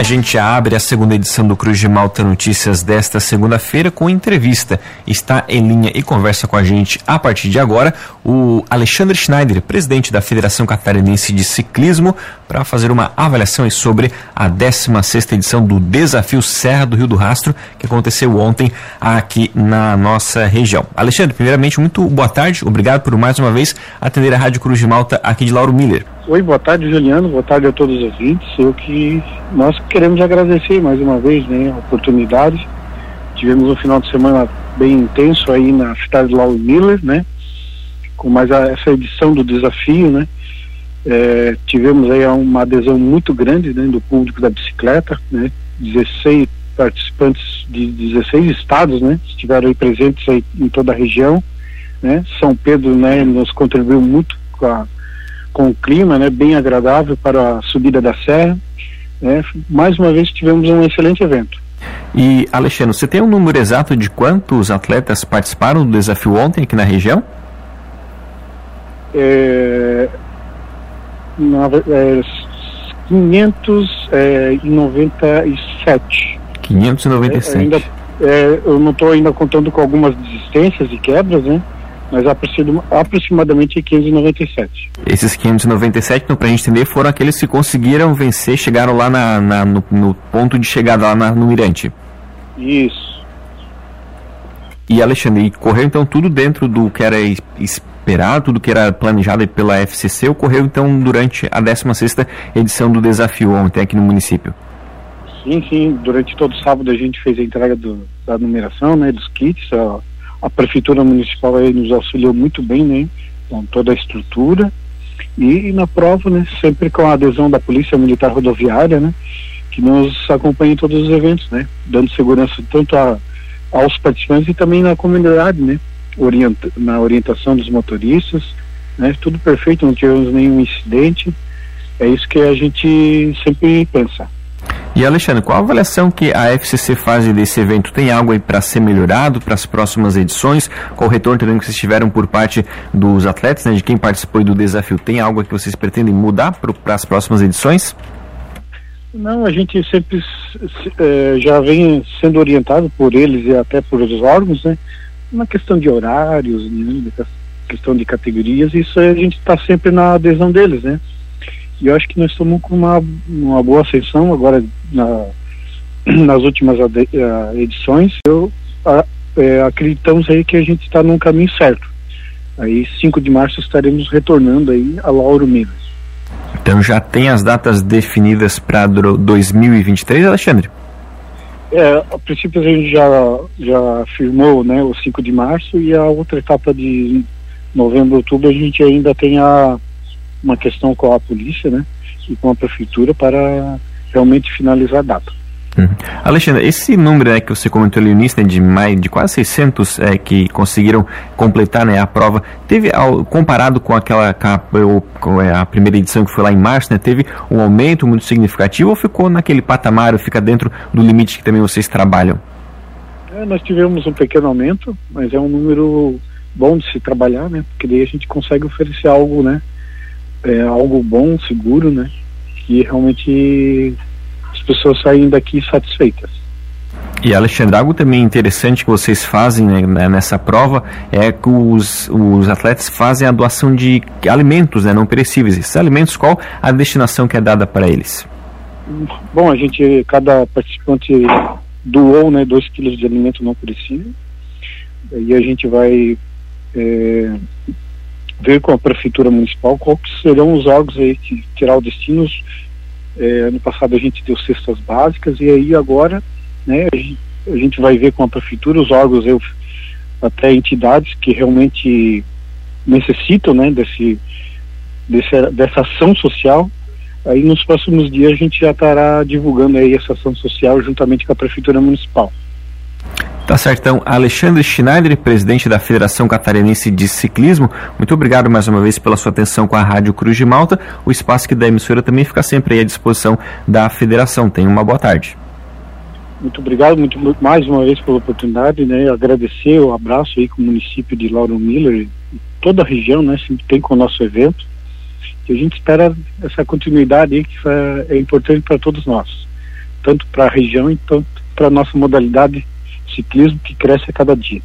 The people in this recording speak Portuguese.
A gente abre a segunda edição do Cruz de Malta Notícias desta segunda-feira com entrevista. Está em linha e conversa com a gente a partir de agora o Alexandre Schneider, presidente da Federação Catarinense de Ciclismo, para fazer uma avaliação sobre a 16 edição do Desafio Serra do Rio do Rastro, que aconteceu ontem aqui na nossa região. Alexandre, primeiramente, muito boa tarde. Obrigado por mais uma vez atender a Rádio Cruz de Malta aqui de Lauro Miller. Oi, boa tarde, Juliano. Boa tarde a todos os ouvintes. Eu que nós queremos agradecer mais uma vez né, a oportunidade. Tivemos um final de semana bem intenso aí na cidade de Lauro Miller, né? Com mais a, essa edição do desafio, né? É, tivemos aí uma adesão muito grande né, do público da bicicleta, né? 16 participantes de 16 estados, né? Estiveram aí presentes aí em toda a região, né? São Pedro, né? Nos contribuiu muito com a com o clima, né, bem agradável para a subida da serra. Né. Mais uma vez tivemos um excelente evento. E Alexandre, você tem um número exato de quantos atletas participaram do desafio ontem aqui na região? É, na, é, 597. 597. É, ainda, é, eu não estou ainda contando com algumas desistências e quebras, né? Mas aproximadamente 597. Esses 597, então, para a gente entender, foram aqueles que conseguiram vencer, chegaram lá na, na no, no, ponto de chegada, lá na, no Mirante. Isso. E Alexandre, correu então tudo dentro do que era esperado, tudo que era planejado pela FCC, ocorreu então durante a 16ª edição do desafio ontem aqui no município? Sim, sim, durante todo sábado a gente fez a entrega do, da numeração, né, dos kits, ó a prefeitura municipal aí nos auxiliou muito bem, né, com toda a estrutura e, e na prova, né, sempre com a adesão da Polícia Militar Rodoviária, né, que nos acompanha em todos os eventos, né, dando segurança tanto a, aos participantes e também na comunidade, né, orienta, na orientação dos motoristas, né, tudo perfeito, não tivemos nenhum incidente, é isso que a gente sempre pensa. E Alexandre, qual a avaliação que a FCC faz desse evento? Tem algo aí para ser melhorado para as próximas edições? Qual o retorno também que vocês tiveram por parte dos atletas, né, de quem participou do desafio? Tem algo que vocês pretendem mudar para as próximas edições? Não, a gente sempre é, já vem sendo orientado por eles e até por os órgãos, né? Na questão de horários, né, questão de categorias, isso a gente está sempre na adesão deles, né? E eu acho que nós estamos com uma, uma boa ascensão agora na, nas últimas eh, edições. Eu a, é, acreditamos aí que a gente está num caminho certo. Aí 5 de março estaremos retornando aí a Lauro Minas. Então já tem as datas definidas para 2023, Alexandre? É, a princípio a gente já, já firmou né, o 5 de março e a outra etapa de novembro, outubro a gente ainda tem a, uma questão com a polícia, né, e com a prefeitura para realmente finalizar a data. Uhum. Alexandre, esse número né, que você comentou ali no início, né, de, mais, de quase 600 é, que conseguiram completar né, a prova, teve, ao, comparado com aquela com é, a primeira edição que foi lá em março, né, teve um aumento muito significativo ou ficou naquele patamar, ou fica dentro do limite que também vocês trabalham? É, nós tivemos um pequeno aumento, mas é um número bom de se trabalhar, né, porque daí a gente consegue oferecer algo, né, é, algo bom, seguro, né? Que realmente as pessoas saem daqui satisfeitas. E Alexandre, algo também interessante que vocês fazem né, nessa prova é que os, os atletas fazem a doação de alimentos né, não perecíveis. Esses alimentos, qual a destinação que é dada para eles? Bom, a gente, cada participante doou né, 2 quilos de alimento não perecível. E a gente vai é, ver com a prefeitura municipal quais serão os órgãos aí que terá o destino. É, ano passado a gente deu cestas básicas e aí agora, né, a gente vai ver com a prefeitura os órgãos, eu, até entidades que realmente necessitam, né, desse, desse, dessa ação social. Aí nos próximos dias a gente já estará divulgando aí essa ação social juntamente com a prefeitura municipal. Tá certo, então, Alexandre Schneider, presidente da Federação Catarinense de Ciclismo, muito obrigado mais uma vez pela sua atenção com a Rádio Cruz de Malta. O espaço que da emissora também fica sempre à disposição da federação. Tenha uma boa tarde. Muito obrigado, muito, mais uma vez pela oportunidade, né? Agradecer o abraço aí com o município de Lauro Miller e toda a região, né? Sempre tem com o nosso evento. E a gente espera essa continuidade aí que é importante para todos nós. tanto para a região e tanto para a nossa modalidade ciclismo que cresce a cada dia.